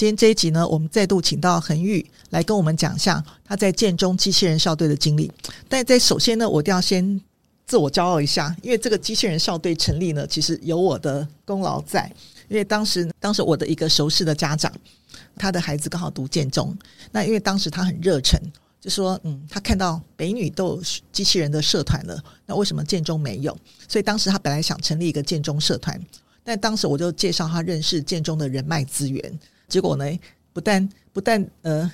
今天这一集呢，我们再度请到恒玉来跟我们讲一下他在建中机器人校队的经历。但在首先呢，我一定要先自我骄傲一下，因为这个机器人校队成立呢，其实有我的功劳在。因为当时，当时我的一个熟识的家长，他的孩子刚好读建中，那因为当时他很热忱，就说，嗯，他看到北女都有机器人的社团了，那为什么建中没有？所以当时他本来想成立一个建中社团，但当时我就介绍他认识建中的人脉资源，结果呢，不但不但呃，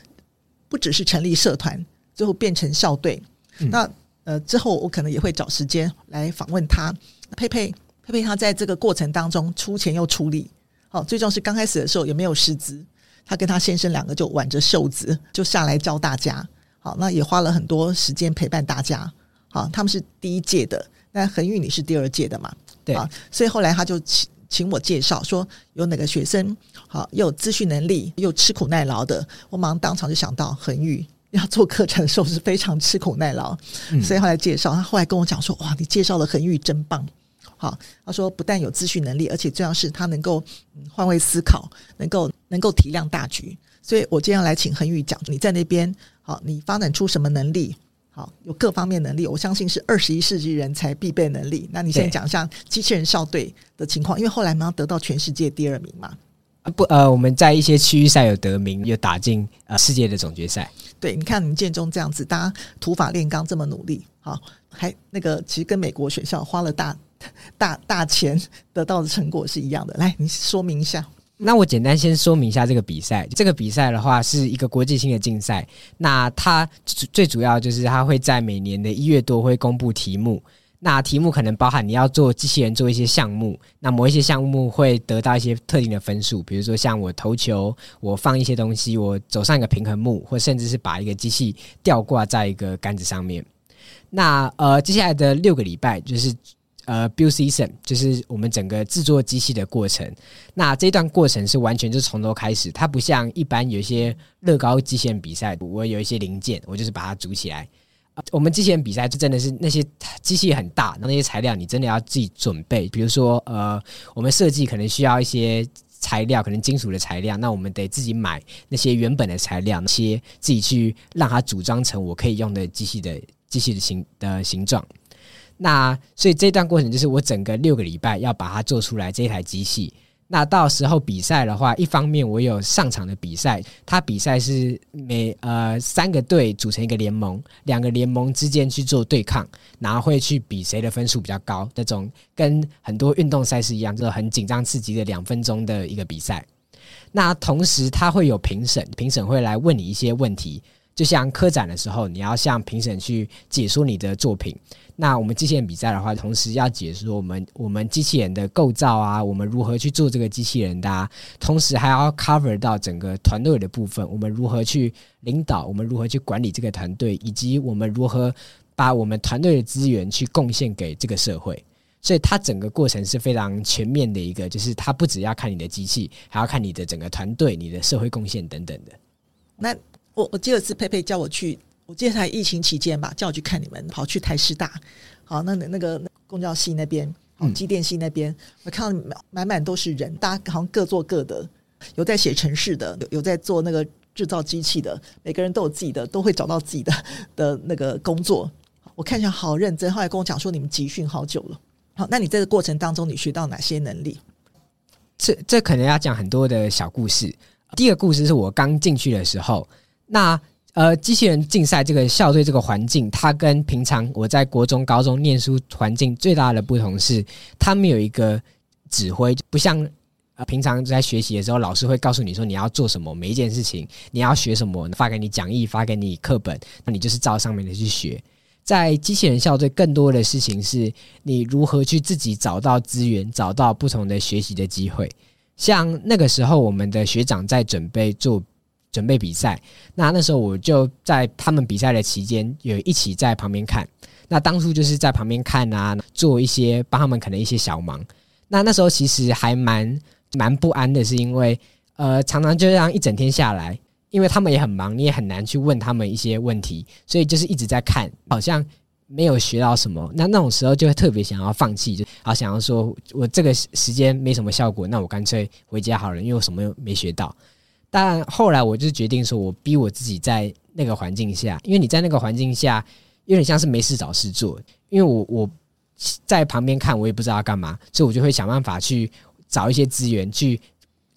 不只是成立社团，最后变成校队。嗯、那呃之后我可能也会找时间来访问他，佩佩。佩佩他在这个过程当中出钱又出力，好，最重要是刚开始的时候也没有师资，他跟他先生两个就挽着袖子就下来教大家，好，那也花了很多时间陪伴大家，好，他们是第一届的，那恒玉你是第二届的嘛？对啊，所以后来他就请请我介绍说有哪个学生好又有资讯能力又吃苦耐劳的，我马上当场就想到恒宇要做课程的时候是非常吃苦耐劳，嗯、所以后来介绍他后来跟我讲说哇，你介绍的恒宇真棒。好，他说不但有资讯能力，而且最重要是他能够换位思考，能够能够体谅大局。所以我今天要来请恒宇讲，你在那边好，你发展出什么能力？好，有各方面能力，我相信是二十一世纪人才必备能力。那你先讲一下机器人校队的情况，因为后来嘛得到全世界第二名嘛。不，呃，我们在一些区域赛有得名，有打进呃世界的总决赛。对，你看你们建中这样子，大家土法炼钢这么努力，好，还那个其实跟美国学校花了大。大大钱得到的成果是一样的，来，你说明一下。那我简单先说明一下这个比赛。这个比赛的话是一个国际性的竞赛，那它最主要就是它会在每年的一月多会公布题目。那题目可能包含你要做机器人做一些项目，那某一些项目会得到一些特定的分数，比如说像我投球，我放一些东西，我走上一个平衡木，或甚至是把一个机器吊挂在一个杆子上面。那呃，接下来的六个礼拜就是。呃，build season 就是我们整个制作机器的过程。那这段过程是完全就从头开始，它不像一般有一些乐高机器人比赛，我有一些零件，我就是把它组起来。我们机器人比赛就真的是那些机器很大，那那些材料你真的要自己准备。比如说，呃，我们设计可能需要一些材料，可能金属的材料，那我们得自己买那些原本的材料，那些自己去让它组装成我可以用的机器的机器的形的形状。那所以这段过程就是我整个六个礼拜要把它做出来这一台机器。那到时候比赛的话，一方面我有上场的比赛，它比赛是每呃三个队组成一个联盟，两个联盟之间去做对抗，然后会去比谁的分数比较高，这种跟很多运动赛事一样，就很紧张刺激的两分钟的一个比赛。那同时它会有评审，评审会来问你一些问题。就像科展的时候，你要向评审去解说你的作品。那我们机器人比赛的话，同时要解说我们我们机器人的构造啊，我们如何去做这个机器人的啊，同时还要 cover 到整个团队的部分，我们如何去领导，我们如何去管理这个团队，以及我们如何把我们团队的资源去贡献给这个社会。所以它整个过程是非常全面的一个，就是它不只要看你的机器，还要看你的整个团队、你的社会贡献等等的。那我我记得是佩佩叫我去，我记得在疫情期间吧，叫我去看你们，跑去台师大，好，那那个公交系那边，好，机电系那边，嗯、我看到满满都是人，大家好像各做各的，有在写城市的，有有在做那个制造机器的，每个人都有自己的，都会找到自己的 的那个工作。我看起来好认真，后来跟我讲说你们集训好久了，好，那你这个过程当中你学到哪些能力？这这可能要讲很多的小故事。第一个故事是我刚进去的时候。那呃，机器人竞赛这个校队这个环境，它跟平常我在国中、高中念书环境最大的不同是，他们有一个指挥，不像呃平常在学习的时候，老师会告诉你说你要做什么，每一件事情你要学什么，发给你讲义，发给你课本，那你就是照上面的去学。在机器人校队，更多的事情是你如何去自己找到资源，找到不同的学习的机会。像那个时候，我们的学长在准备做。准备比赛，那那时候我就在他们比赛的期间，有一起在旁边看。那当初就是在旁边看啊，做一些帮他们可能一些小忙。那那时候其实还蛮蛮不安的，是因为呃，常常就这样一整天下来，因为他们也很忙，你也很难去问他们一些问题，所以就是一直在看，好像没有学到什么。那那种时候就会特别想要放弃，就好想要说我这个时间没什么效果，那我干脆回家好了，因为我什么又没学到。但后来我就决定说，我逼我自己在那个环境下，因为你在那个环境下有点像是没事找事做，因为我我在旁边看，我也不知道干嘛，所以我就会想办法去找一些资源去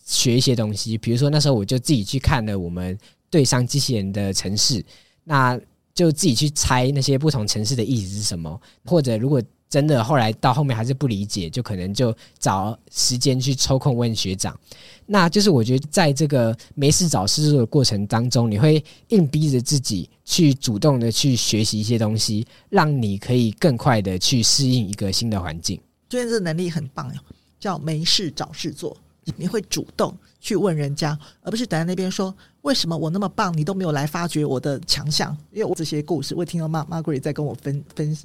学一些东西。比如说那时候我就自己去看了我们对上机器人的城市，那就自己去猜那些不同城市的意思是什么，或者如果。真的，后来到后面还是不理解，就可能就找时间去抽空问学长。那就是我觉得，在这个没事找事做的过程当中，你会硬逼着自己去主动的去学习一些东西，让你可以更快的去适应一个新的环境。觉得这能力很棒哟，叫没事找事做。你会主动去问人家，而不是等在那边说为什么我那么棒，你都没有来发掘我的强项。因为我这些故事，我听到 Margaret 在跟我分分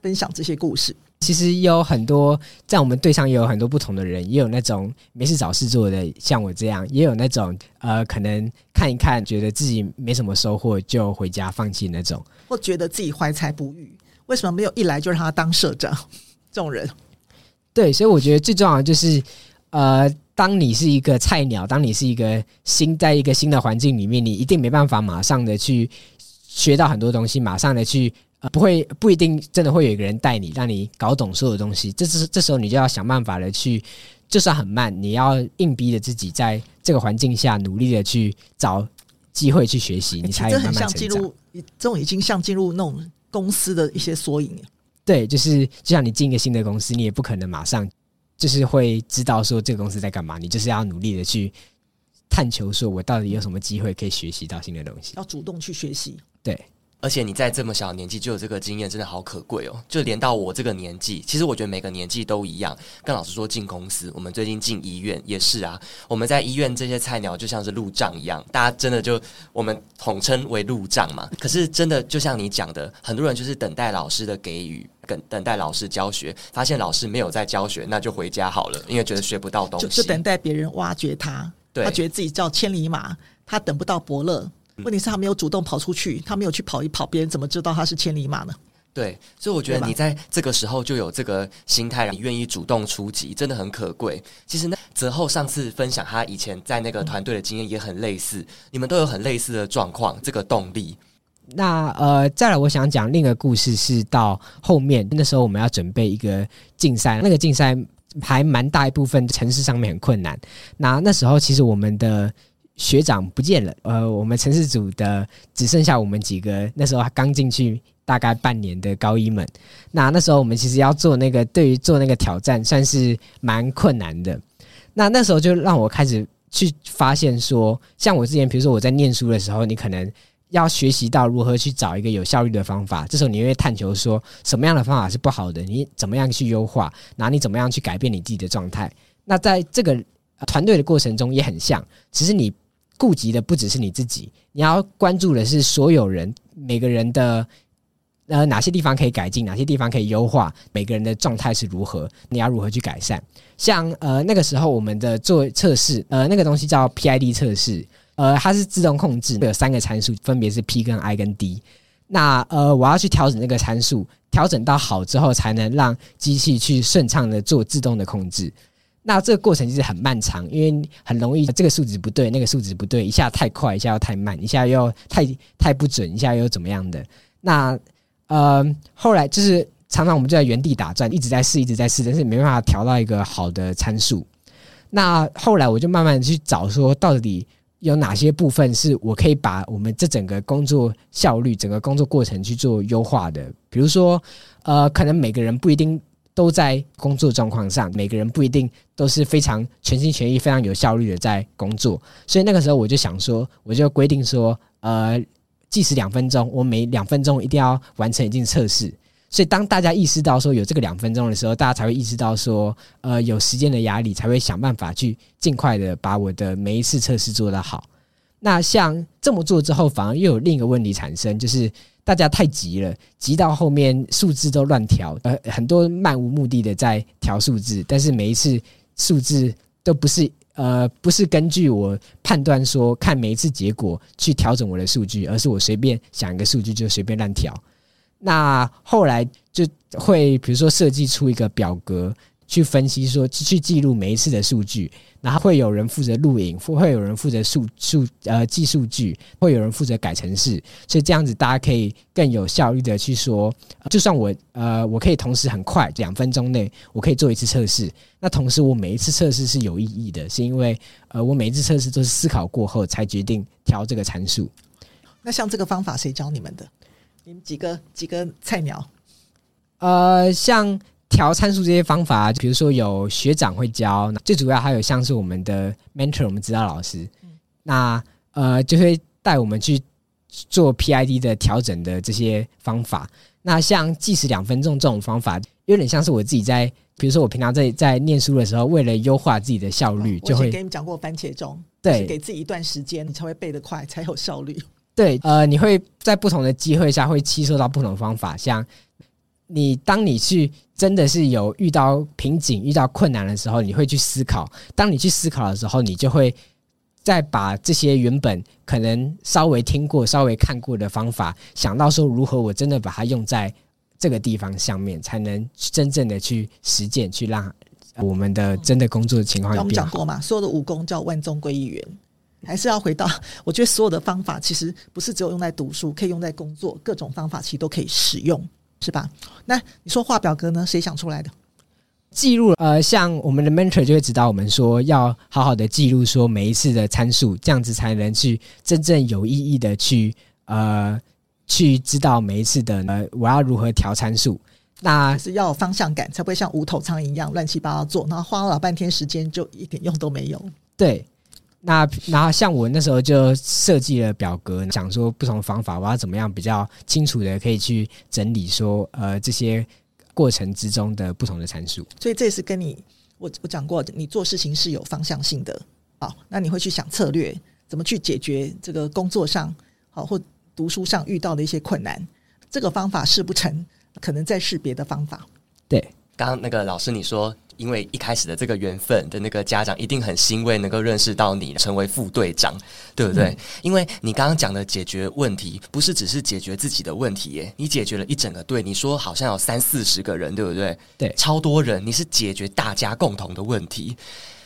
分享这些故事。其实有很多在我们队上也有很多不同的人，也有那种没事找事做的，像我这样，也有那种呃，可能看一看觉得自己没什么收获就回家放弃那种，或觉得自己怀才不遇，为什么没有一来就让他当社长？这种人，对，所以我觉得最重要的就是呃。当你是一个菜鸟，当你是一个新在一个新的环境里面，你一定没办法马上的去学到很多东西，马上的去呃不会不一定真的会有一个人带你，让你搞懂所有东西。这是这时候你就要想办法的去，就算很慢，你要硬逼着自己在这个环境下努力的去找机会去学习，你才慢慢成长。这很像进入这种已经像进入那种公司的一些缩影。对，就是就像你进一个新的公司，你也不可能马上。就是会知道说这个公司在干嘛，你就是要努力的去探求，说我到底有什么机会可以学习到新的东西，要主动去学习。对，而且你在这么小年纪就有这个经验，真的好可贵哦。就连到我这个年纪，其实我觉得每个年纪都一样。跟老师说进公司，我们最近进医院也是啊。我们在医院这些菜鸟就像是路障一样，大家真的就我们统称为路障嘛。可是真的就像你讲的，很多人就是等待老师的给予。等等待老师教学，发现老师没有在教学，那就回家好了，因为觉得学不到东西。就，就等待别人挖掘他，对他觉得自己叫千里马，他等不到伯乐。问题是，他没有主动跑出去，他没有去跑一跑，别人怎么知道他是千里马呢？对，所以我觉得你在这个时候就有这个心态，你愿意主动出击，真的很可贵。其实呢，泽厚上次分享他以前在那个团队的经验也很类似，你们都有很类似的状况，这个动力。那呃，再来，我想讲另一个故事，是到后面那时候我们要准备一个竞赛，那个竞赛还蛮大一部分城市上面很困难。那那时候其实我们的学长不见了，呃，我们城市组的只剩下我们几个，那时候刚进去大概半年的高一们。那那时候我们其实要做那个，对于做那个挑战算是蛮困难的。那那时候就让我开始去发现说，像我之前，比如说我在念书的时候，你可能。要学习到如何去找一个有效率的方法，这时候你会探求说什么样的方法是不好的，你怎么样去优化，然后你怎么样去改变你自己的状态。那在这个团队的过程中也很像，其实你顾及的不只是你自己，你要关注的是所有人，每个人的呃哪些地方可以改进，哪些地方可以优化，每个人的状态是如何，你要如何去改善。像呃那个时候我们的做测试，呃那个东西叫 PID 测试。呃，它是自动控制，有三个参数，分别是 P 跟 I 跟 D。那呃，我要去调整那个参数，调整到好之后，才能让机器去顺畅的做自动的控制。那这个过程其实很漫长，因为很容易这个数值不对，那个数值不对，一下太快，一下又太慢，一下又太太不准，一下又怎么样的。那呃，后来就是常常我们就在原地打转，一直在试，一直在试，但是没办法调到一个好的参数。那后来我就慢慢去找说，到底。有哪些部分是我可以把我们这整个工作效率、整个工作过程去做优化的？比如说，呃，可能每个人不一定都在工作状况上，每个人不一定都是非常全心全意、非常有效率的在工作。所以那个时候我就想说，我就规定说，呃，计时两分钟，我每两分钟一定要完成一件测试。所以，当大家意识到说有这个两分钟的时候，大家才会意识到说，呃，有时间的压力，才会想办法去尽快的把我的每一次测试做得好。那像这么做之后，反而又有另一个问题产生，就是大家太急了，急到后面数字都乱调，呃，很多漫无目的的在调数字，但是每一次数字都不是呃，不是根据我判断说看每一次结果去调整我的数据，而是我随便想一个数据就随便乱调。那后来就会，比如说设计出一个表格，去分析说，去记录每一次的数据，然后会有人负责录影，会有人负责数数呃记数据，会有人负责改程式，所以这样子大家可以更有效率的去说，就算我呃我可以同时很快两分钟内我可以做一次测试，那同时我每一次测试是有意义的，是因为呃我每一次测试都是思考过后才决定调这个参数。那像这个方法谁教你们的？你们几个几个菜鸟？呃，像。调参数这些方法，比如说有学长会教，最主要还有像是我们的 mentor，我们指导老师，那呃就会带我们去做 PID 的调整的这些方法。那像计时两分钟这种方法，有点像是我自己在，比如说我平常在在念书的时候，为了优化自己的效率，就会给你们讲过番茄钟，对，给自己一段时间，你才会背得快，才有效率。对，呃，你会在不同的机会下会吸收到不同的方法，像。你当你去真的是有遇到瓶颈、遇到困难的时候，你会去思考。当你去思考的时候，你就会再把这些原本可能稍微听过、稍微看过的方法，想到说如何我真的把它用在这个地方上面，才能真正的去实践，去让我们的真的工作的情况。我们讲过嘛，所有的武功叫万中归一元，还是要回到。我觉得所有的方法其实不是只有用在读书，可以用在工作，各种方法其实都可以使用。是吧？那你说画表格呢？谁想出来的？记录呃，像我们的 mentor 就会指导我们说，要好好的记录说每一次的参数，这样子才能去真正有意义的去呃去知道每一次的呃我要如何调参数。那是要有方向感，才不会像无头苍蝇一样乱七八糟做，然后花了老半天时间就一点用都没有。对。那然后像我那时候就设计了表格，想说不同方法，我要怎么样比较清楚的可以去整理说，呃，这些过程之中的不同的参数。所以这是跟你我我讲过，你做事情是有方向性的。好，那你会去想策略，怎么去解决这个工作上好或读书上遇到的一些困难。这个方法试不成，可能再试别的方法。对，刚刚那个老师你说。因为一开始的这个缘分的那个家长一定很欣慰，能够认识到你成为副队长，对不对？嗯、因为你刚刚讲的解决问题，不是只是解决自己的问题耶，你解决了一整个队。你说好像有三四十个人，对不对？对，超多人，你是解决大家共同的问题。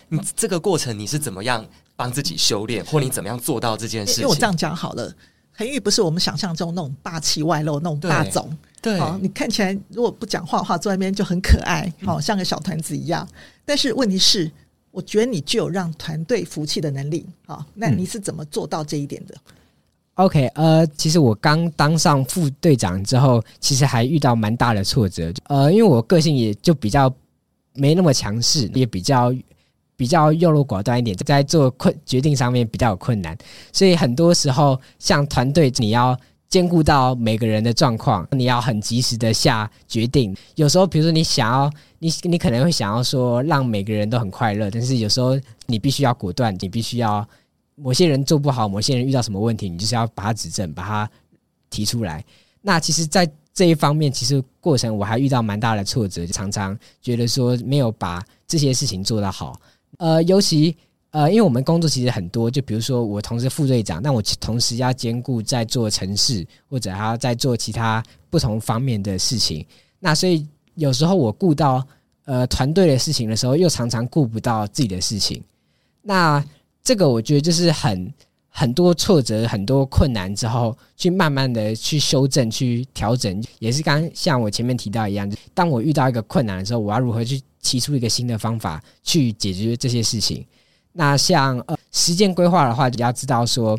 你这个过程你是怎么样帮自己修炼，或你怎么样做到这件事情？因为我这样讲好了。恒玉不是我们想象中那种霸气外露那种霸总，对，好，你看起来如果不讲话的话，坐在那边就很可爱，好像个小团子一样。但是问题是，我觉得你具有让团队服气的能力，好，那你是怎么做到这一点的？嗯，OK，呃，其实我刚当上副队长之后，其实还遇到蛮大的挫折，呃，因为我个性也就比较没那么强势，也比较。比较优柔寡断一点，在做困决定上面比较有困难，所以很多时候像团队，你要兼顾到每个人的状况，你要很及时的下决定。有时候，比如说你想要，你你可能会想要说让每个人都很快乐，但是有时候你必须要果断，你必须要某些人做不好，某些人遇到什么问题，你就是要把它指正，把它提出来。那其实，在这一方面，其实过程我还遇到蛮大的挫折，常常觉得说没有把这些事情做得好。呃，尤其呃，因为我们工作其实很多，就比如说我同时副队长，那我同时要兼顾在做城市，或者还要在做其他不同方面的事情。那所以有时候我顾到呃团队的事情的时候，又常常顾不到自己的事情。那这个我觉得就是很很多挫折、很多困难之后，去慢慢的去修正、去调整，也是刚像我前面提到一样，当我遇到一个困难的时候，我要如何去提出一个新的方法去解决这些事情。那像呃时间规划的话，你要知道说，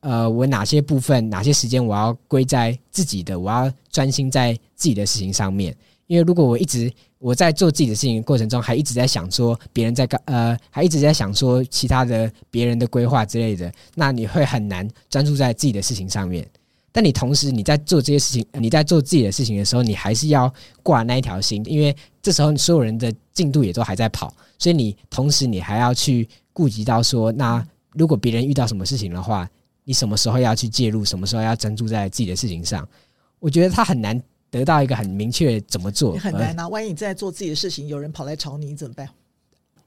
呃，我哪些部分、哪些时间我要归在自己的，我要专心在自己的事情上面。因为如果我一直我在做自己的事情过程中，还一直在想说别人在干，呃，还一直在想说其他的别人的规划之类的，那你会很难专注在自己的事情上面。但你同时你在做这些事情，你在做自己的事情的时候，你还是要挂那一条心，因为这时候所有人的进度也都还在跑，所以你同时你还要去顾及到说，那如果别人遇到什么事情的话，你什么时候要去介入，什么时候要专注在自己的事情上？我觉得他很难得到一个很明确怎么做，很难啊！万一你在做自己的事情，有人跑来吵你，你怎么办？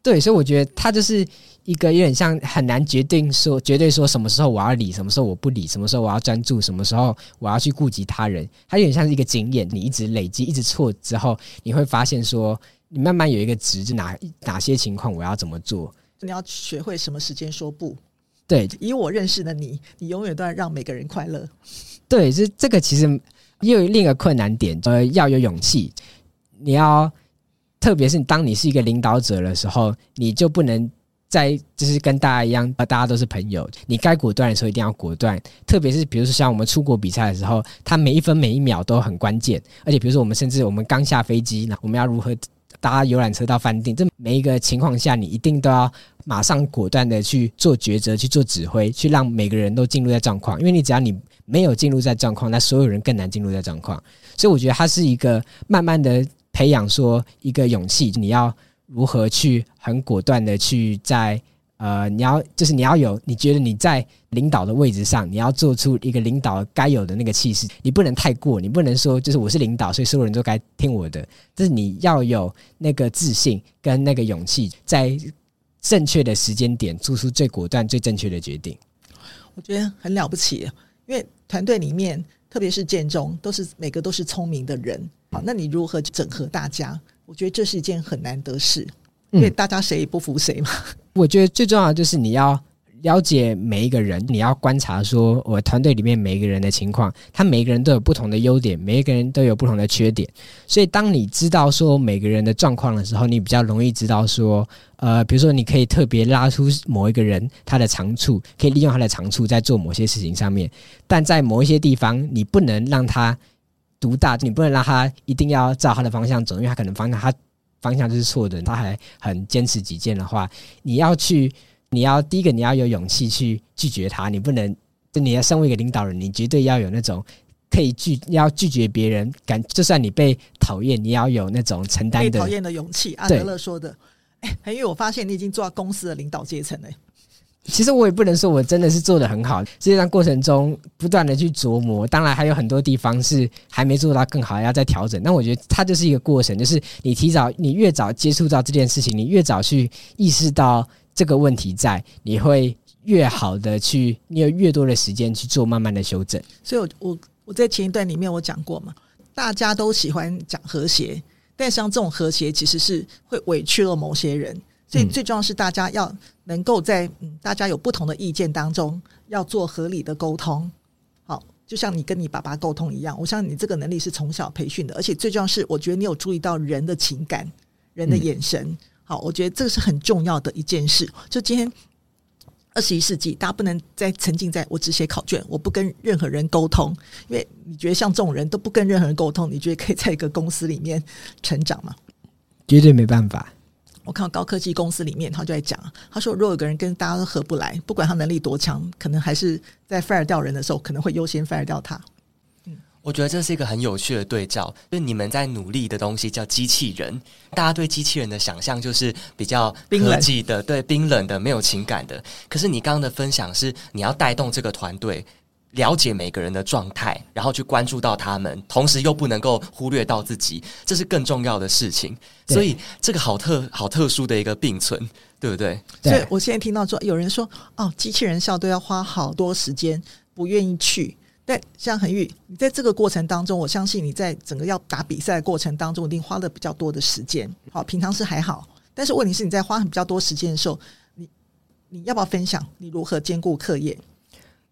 对，所以我觉得他就是一个有点像很难决定说绝对说什么时候我要理，什么时候我不理，什么时候我要专注，什么时候我要去顾及他人。他有点像是一个经验，你一直累积，一直错之后，你会发现说你慢慢有一个值，就哪哪些情况我要怎么做？你要学会什么时间说不。对，以我认识的你，你永远都要让每个人快乐。对，这这个其实又有另一个困难点，呃，要有勇气。你要，特别是当你是一个领导者的时候，你就不能再就是跟大家一样，大家都是朋友。你该果断的时候一定要果断。特别是比如说像我们出国比赛的时候，它每一分每一秒都很关键。而且比如说我们甚至我们刚下飞机，那我们要如何搭游览车到饭店？这每一个情况下，你一定都要马上果断的去做抉择，去做指挥，去让每个人都进入在状况。因为你只要你没有进入在状况，那所有人更难进入在状况。所以我觉得它是一个慢慢的。培养说一个勇气，你要如何去很果断的去在呃，你要就是你要有你觉得你在领导的位置上，你要做出一个领导该有的那个气势，你不能太过，你不能说就是我是领导，所以所有人都该听我的，就是你要有那个自信跟那个勇气，在正确的时间点做出最果断、最正确的决定。我觉得很了不起，因为团队里面，特别是建中，都是每个都是聪明的人。好，那你如何整合大家？我觉得这是一件很难得事，因为大家谁也不服谁嘛。嗯，我觉得最重要的就是你要了解每一个人，你要观察说我团队里面每一个人的情况，他每一个人都有不同的优点，每一个人都有不同的缺点。所以当你知道说每个人的状况的时候，你比较容易知道说，呃，比如说你可以特别拉出某一个人他的长处，可以利用他的长处在做某些事情上面，但在某一些地方你不能让他。独大，你不能让他一定要照他的方向走，因为他可能方向他方向就是错的，他还很坚持己见的话，你要去，你要第一个你要有勇气去拒绝他，你不能，就你要身为一个领导人，你绝对要有那种可以拒，要拒绝别人，敢就算你被讨厌，你要有那种承担的被讨厌的勇气。阿德勒说的，哎，因为我发现你已经做到公司的领导阶层了。其实我也不能说我真的是做得很好，实际上过程中不断的去琢磨，当然还有很多地方是还没做到更好，要再调整。那我觉得它就是一个过程，就是你提早，你越早接触到这件事情，你越早去意识到这个问题在，你会越好的去，你有越多的时间去做慢慢的修正。所以，我我我在前一段里面我讲过嘛，大家都喜欢讲和谐，但像这种和谐其实是会委屈了某些人。所以最重要是大家要能够在嗯，大家有不同的意见当中，要做合理的沟通。好，就像你跟你爸爸沟通一样，我相信你这个能力是从小培训的，而且最重要是，我觉得你有注意到人的情感、人的眼神。好，我觉得这个是很重要的一件事。就今天二十一世纪，大家不能再沉浸在我只写考卷，我不跟任何人沟通，因为你觉得像这种人都不跟任何人沟通，你觉得可以在一个公司里面成长吗？绝对没办法。我看到高科技公司里面，他就在讲，他说，如果有个人跟大家都合不来，不管他能力多强，可能还是在 fire 掉人的时候，可能会优先 fire 掉他。嗯，我觉得这是一个很有趣的对照，就是你们在努力的东西叫机器人，大家对机器人的想象就是比较科技的，对，冰冷的，没有情感的。可是你刚刚的分享是，你要带动这个团队。了解每个人的状态，然后去关注到他们，同时又不能够忽略到自己，这是更重要的事情。所以这个好特好特殊的一个并存，对不对？所以我现在听到说有人说哦，机器人校队要花好多时间，不愿意去。但像恒宇，你在这个过程当中，我相信你在整个要打比赛的过程当中，一定花了比较多的时间。好，平常是还好，但是问题是你在花很比较多时间的时候，你你要不要分享你如何兼顾课业？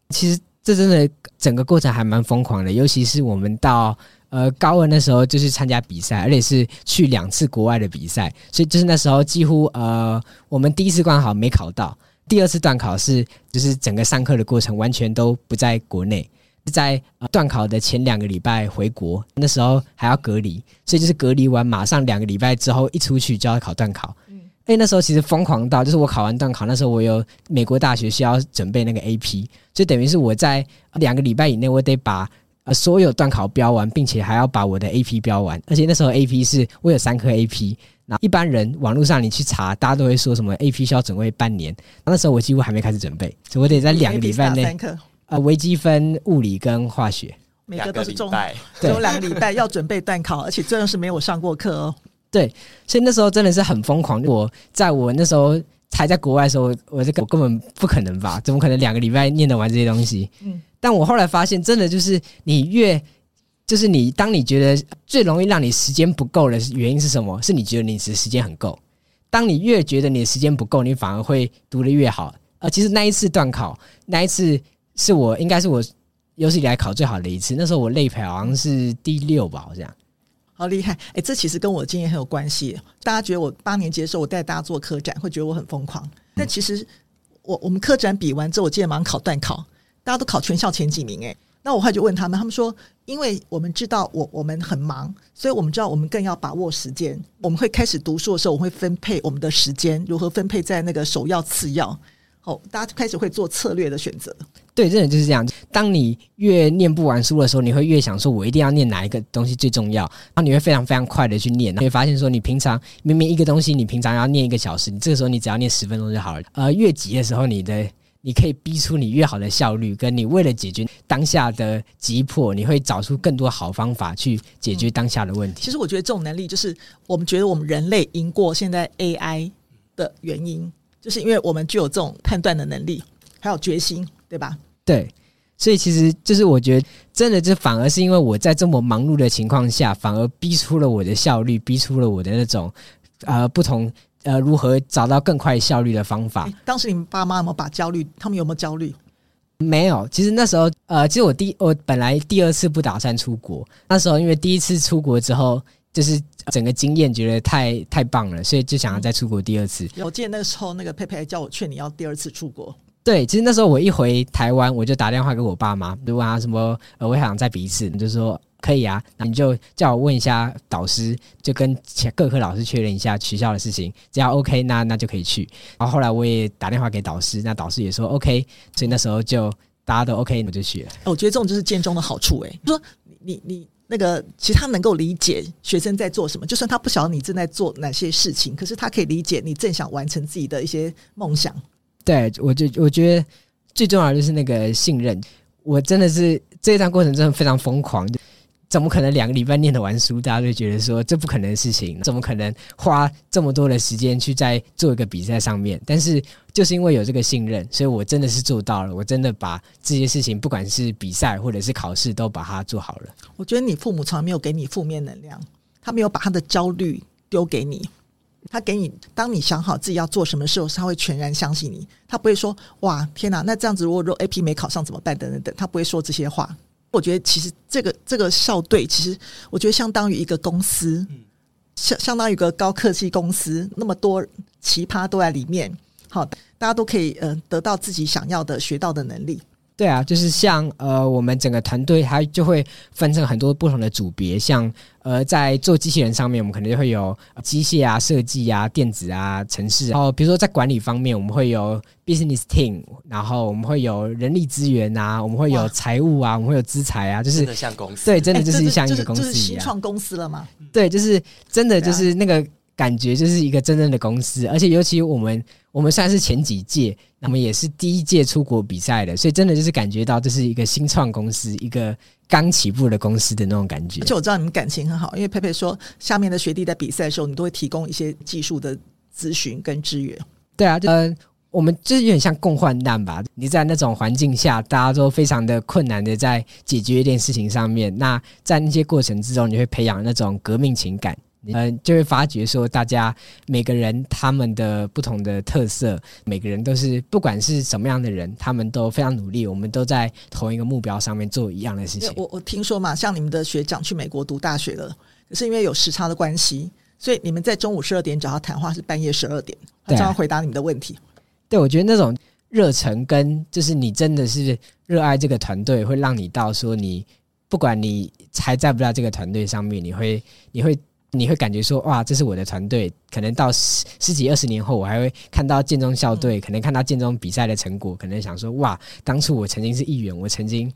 其实。这真的整个过程还蛮疯狂的，尤其是我们到呃高二的时候，就是参加比赛，而且是去两次国外的比赛，所以就是那时候几乎呃我们第一次段考没考到，第二次段考是就是整个上课的过程完全都不在国内，在呃段考的前两个礼拜回国，那时候还要隔离，所以就是隔离完马上两个礼拜之后一出去就要考段考。因为那时候其实疯狂到，就是我考完段考，那时候我有美国大学需要准备那个 AP，就等于是我在两个礼拜以内，我得把呃所有段考标完，并且还要把我的 AP 标完。而且那时候 AP 是我有三科 AP，那一般人网络上你去查，大家都会说什么 AP 需要准备半年，那时候我几乎还没开始准备，所以我得在两个礼拜内。三科呃，微积分、物理跟化学，每个都是重，只有两个礼拜要准备段考，而且真的是没有上过课哦。对，所以那时候真的是很疯狂。我在我那时候才在国外的时候，我这个我根本不可能吧？怎么可能两个礼拜念得完这些东西？嗯，但我后来发现，真的就是你越就是你当你觉得最容易让你时间不够的原因是什么？是你觉得你的时间很够。当你越觉得你的时间不够，你反而会读得越好。呃，其实那一次断考，那一次是我应该是我有史以来考最好的一次。那时候我类排好像是第六吧，好像。好厉害！哎，这其实跟我经验很有关系。大家觉得我八年级的时候，我带大家做科展，会觉得我很疯狂。但其实我我们科展比完之后，我记得马上考段考，大家都考全校前几名。哎，那我后来就问他们，他们说，因为我们知道我我们很忙，所以我们知道我们更要把握时间。我们会开始读书的时候，我会分配我们的时间，如何分配在那个首要次要。好，大家开始会做策略的选择。对，真的就是这样。当你越念不完书的时候，你会越想说：“我一定要念哪一个东西最重要。”然后你会非常非常快的去念，你会发现说：“你平常明明一个东西，你平常要念一个小时，你这个时候你只要念十分钟就好了。”呃，越急的时候，你的你可以逼出你越好的效率，跟你为了解决当下的急迫，你会找出更多好方法去解决当下的问题。其实我觉得这种能力就是我们觉得我们人类赢过现在 AI 的原因，就是因为我们具有这种判断的能力，还有决心，对吧？对，所以其实就是我觉得，真的就反而是因为我在这么忙碌的情况下，反而逼出了我的效率，逼出了我的那种呃不同呃如何找到更快效率的方法。当时你们爸妈有没有把焦虑？他们有没有焦虑？没有。其实那时候呃，其实我第我本来第二次不打算出国，那时候因为第一次出国之后，就是整个经验觉得太太棒了，所以就想要再出国第二次。嗯、我记得那时候，那个佩佩还叫我劝你要第二次出国。对，其实那时候我一回台湾，我就打电话给我爸妈，就问他什么，呃，我想再比一次，你就说可以啊，那你就叫我问一下导师，就跟各科老师确认一下学校的事情，只要 OK，那那就可以去。然后后来我也打电话给导师，那导师也说 OK，所以那时候就大家都 OK，我就去了。我觉得这种就是建中的好处，诶，说你你那个其实他能够理解学生在做什么，就算他不晓得你正在做哪些事情，可是他可以理解你正想完成自己的一些梦想。对，我就我觉得最重要的就是那个信任。我真的是这一段过程真的非常疯狂，怎么可能两个礼拜念得完书？大家就觉得说这不可能的事情，怎么可能花这么多的时间去在做一个比赛上面？但是就是因为有这个信任，所以我真的是做到了。我真的把这些事情，不管是比赛或者是考试，都把它做好了。我觉得你父母从来没有给你负面能量，他没有把他的焦虑丢给你。他给你，当你想好自己要做什么时候，他会全然相信你。他不会说：“哇，天哪，那这样子如果如果 AP 没考上怎么办？”等等等，他不会说这些话。我觉得其实这个这个校队，其实我觉得相当于一个公司，相相当于一个高科技公司，那么多奇葩都在里面。好，大家都可以呃得到自己想要的、学到的能力。对啊，就是像呃，我们整个团队它就会分成很多不同的组别，像呃，在做机器人上面，我们可能就会有机械啊、设计啊、电子啊、程式。然后比如说在管理方面，我们会有 business team，然后我们会有人力资源啊，我们会有财务啊，我们会有资财啊，就是真的像公司，对，真的就是像一个公司一样，就是新创公司了吗？对，就是真的就是那个感觉，就是一个真正的公司，而且尤其我们。我们算是前几届，那么也是第一届出国比赛的，所以真的就是感觉到这是一个新创公司，一个刚起步的公司的那种感觉。而且我知道你们感情很好，因为佩佩说，下面的学弟在比赛的时候，你都会提供一些技术的咨询跟支援。对啊，呃，我们就是有点像共患难吧。你在那种环境下，大家都非常的困难的在解决一件事情上面，那在那些过程之中，你会培养那种革命情感。嗯，就会发觉说，大家每个人他们的不同的特色，每个人都是不管是什么样的人，他们都非常努力，我们都在同一个目标上面做一样的事情。我我听说嘛，像你们的学长去美国读大学了，可是因为有时差的关系，所以你们在中午十二点找他谈话是半夜十二点，他正要回答你们的问题。对，我觉得那种热忱跟就是你真的是热爱这个团队，会让你到说你不管你还在不在这个团队上面，你会你会。你会感觉说哇，这是我的团队。可能到十十几二十年后，我还会看到建中校队，可能看到建中比赛的成果，可能想说哇，当初我曾经是议员，我曾经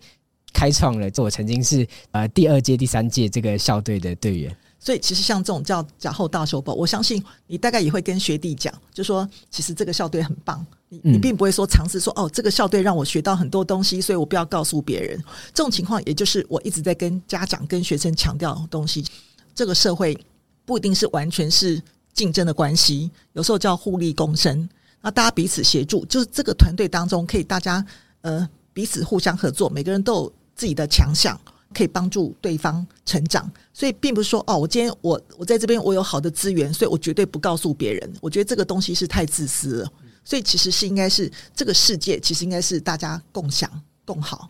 开创了，这我曾经是呃第二届、第三届这个校队的队员。所以其实像这种叫假后大修补，我相信你大概也会跟学弟讲，就说其实这个校队很棒，你你并不会说尝试说哦，这个校队让我学到很多东西，所以我不要告诉别人。这种情况，也就是我一直在跟家长、跟学生强调的东西。这个社会不一定是完全是竞争的关系，有时候叫互利共生。那大家彼此协助，就是这个团队当中可以大家呃彼此互相合作，每个人都有自己的强项，可以帮助对方成长。所以并不是说哦，我今天我我在这边我有好的资源，所以我绝对不告诉别人。我觉得这个东西是太自私了。所以其实是应该是这个世界，其实应该是大家共享共好。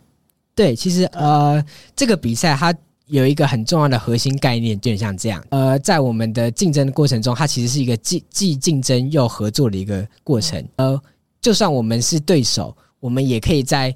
对，其实呃，这个比赛它有一个很重要的核心概念，就像这样。呃，在我们的竞争的过程中，它其实是一个既既竞争又合作的一个过程。呃，就算我们是对手，我们也可以在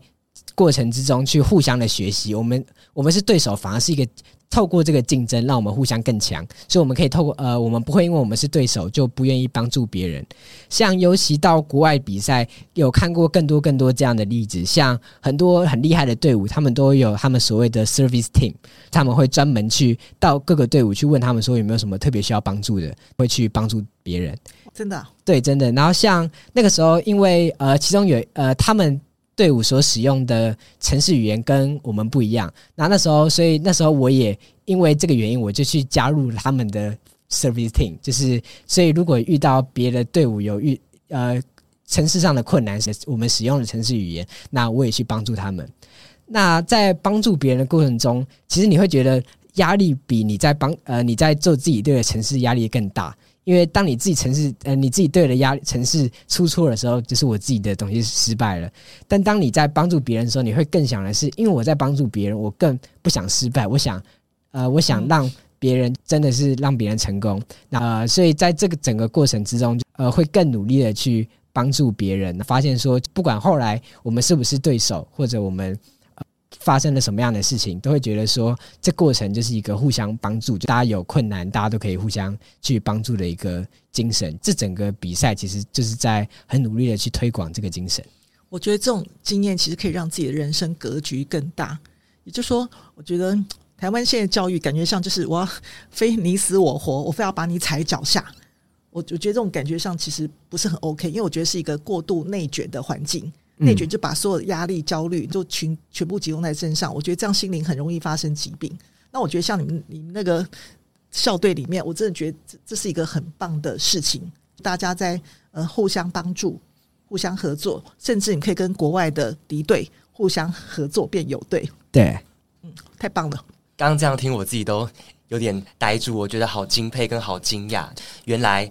过程之中去互相的学习。我们我们是对手，反而是一个。透过这个竞争，让我们互相更强，所以我们可以透过呃，我们不会因为我们是对手就不愿意帮助别人。像尤其到国外比赛，有看过更多更多这样的例子，像很多很厉害的队伍，他们都有他们所谓的 service team，他们会专门去到各个队伍去问他们说有没有什么特别需要帮助的，会去帮助别人。真的啊？对，真的。然后像那个时候，因为呃，其中有呃，他们。队伍所使用的城市语言跟我们不一样，那那时候，所以那时候我也因为这个原因，我就去加入他们的 service team，就是所以如果遇到别的队伍有遇呃城市上的困难，是我们使用的城市语言，那我也去帮助他们。那在帮助别人的过程中，其实你会觉得压力比你在帮呃你在做自己队的城市压力更大。因为当你自己城市呃你自己对的压力城市出错的时候，就是我自己的东西失败了。但当你在帮助别人的时候，你会更想的是，因为我在帮助别人，我更不想失败。我想，呃，我想让别人真的是让别人成功。那、呃、所以在这个整个过程之中，呃，会更努力的去帮助别人。发现说，不管后来我们是不是对手，或者我们。发生了什么样的事情，都会觉得说，这过程就是一个互相帮助，就大家有困难，大家都可以互相去帮助的一个精神。这整个比赛其实就是在很努力的去推广这个精神。我觉得这种经验其实可以让自己的人生格局更大。也就是说，我觉得台湾现在教育感觉上就是我要非你死我活，我非要把你踩脚下。我我觉得这种感觉上其实不是很 OK，因为我觉得是一个过度内卷的环境。内卷就把所有的压力、焦虑就全全部集中在身上，我觉得这样心灵很容易发生疾病。那我觉得像你们你们那个校队里面，我真的觉得这这是一个很棒的事情，大家在呃互相帮助、互相合作，甚至你可以跟国外的敌对互相合作变友队。对，嗯，太棒了。刚刚这样听，我自己都有点呆住，我觉得好敬佩跟好惊讶。原来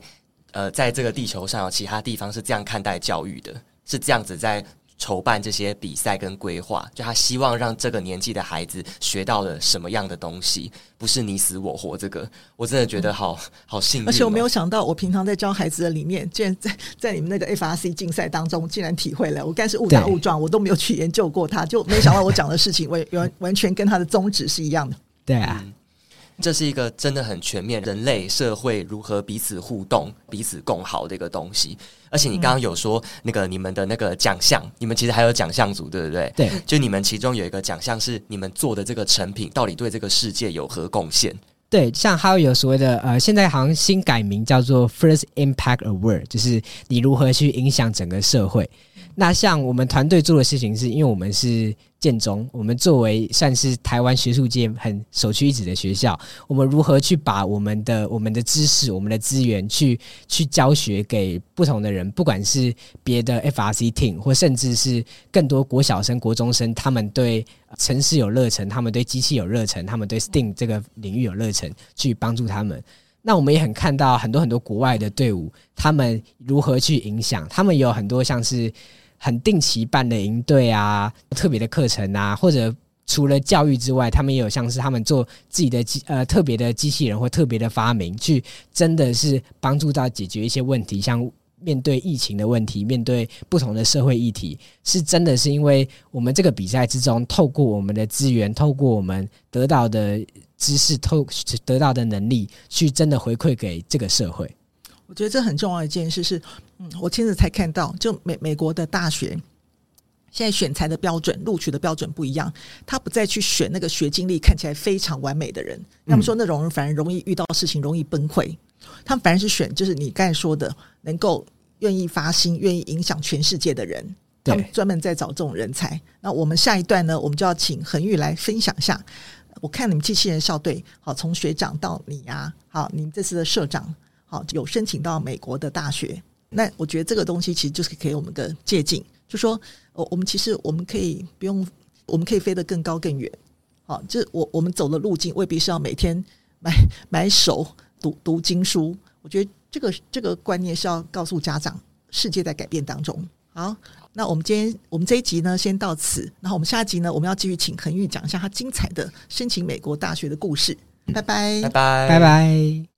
呃，在这个地球上有其他地方是这样看待教育的。是这样子在筹办这些比赛跟规划，就他希望让这个年纪的孩子学到了什么样的东西，不是你死我活。这个我真的觉得好、嗯、好幸运、哦。而且我没有想到，我平常在教孩子的里面，竟然在在你们那个 FRC 竞赛当中，竟然体会了。我该是误打误撞，我都没有去研究过他，就没想到我讲的事情完完完全跟他的宗旨是一样的。对啊。嗯这是一个真的很全面，人类社会如何彼此互动、彼此共好的一个东西。而且你刚刚有说那个你们的那个奖项，你们其实还有奖项组，对不对？对，就你们其中有一个奖项是你们做的这个成品到底对这个世界有何贡献？对，像还有所谓的呃，现在好像新改名叫做 First Impact Award，就是你如何去影响整个社会。那像我们团队做的事情，是因为我们是建中，我们作为算是台湾学术界很首屈一指的学校，我们如何去把我们的我们的知识、我们的资源去去教学给不同的人，不管是别的 FRC team，或甚至是更多国小生、国中生，他们对程式有热忱，他们对机器有热忱，他们对 STEAM 这个领域有热忱，去帮助他们。那我们也很看到很多很多国外的队伍，他们如何去影响，他们有很多像是。很定期办的营队啊，特别的课程啊，或者除了教育之外，他们也有像是他们做自己的机呃特别的机器人或特别的发明，去真的是帮助到解决一些问题，像面对疫情的问题，面对不同的社会议题，是真的是因为我们这个比赛之中，透过我们的资源，透过我们得到的知识，透得到的能力，去真的回馈给这个社会。我觉得这很重要的一件事是，嗯，我亲自才看到，就美美国的大学现在选材的标准、录取的标准不一样，他不再去选那个学经历看起来非常完美的人，他们说那种人反而容易遇到事情容易崩溃，他们反而是选就是你刚才说的能够愿意发心、愿意影响全世界的人，他们专门在找这种人才。那我们下一段呢，我们就要请恒玉来分享一下。我看你们机器人校队，好，从学长到你呀，好，你们这次的社长。好，有申请到美国的大学，那我觉得这个东西其实就是给我们个借鉴，就说，我我们其实我们可以不用，我们可以飞得更高更远，好，这我我们走的路径未必是要每天买买手读读经书。我觉得这个这个观念是要告诉家长，世界在改变当中。好，那我们今天我们这一集呢，先到此。然后我们下一集呢，我们要继续请恒玉讲一下他精彩的申请美国大学的故事。拜拜，拜拜，拜拜。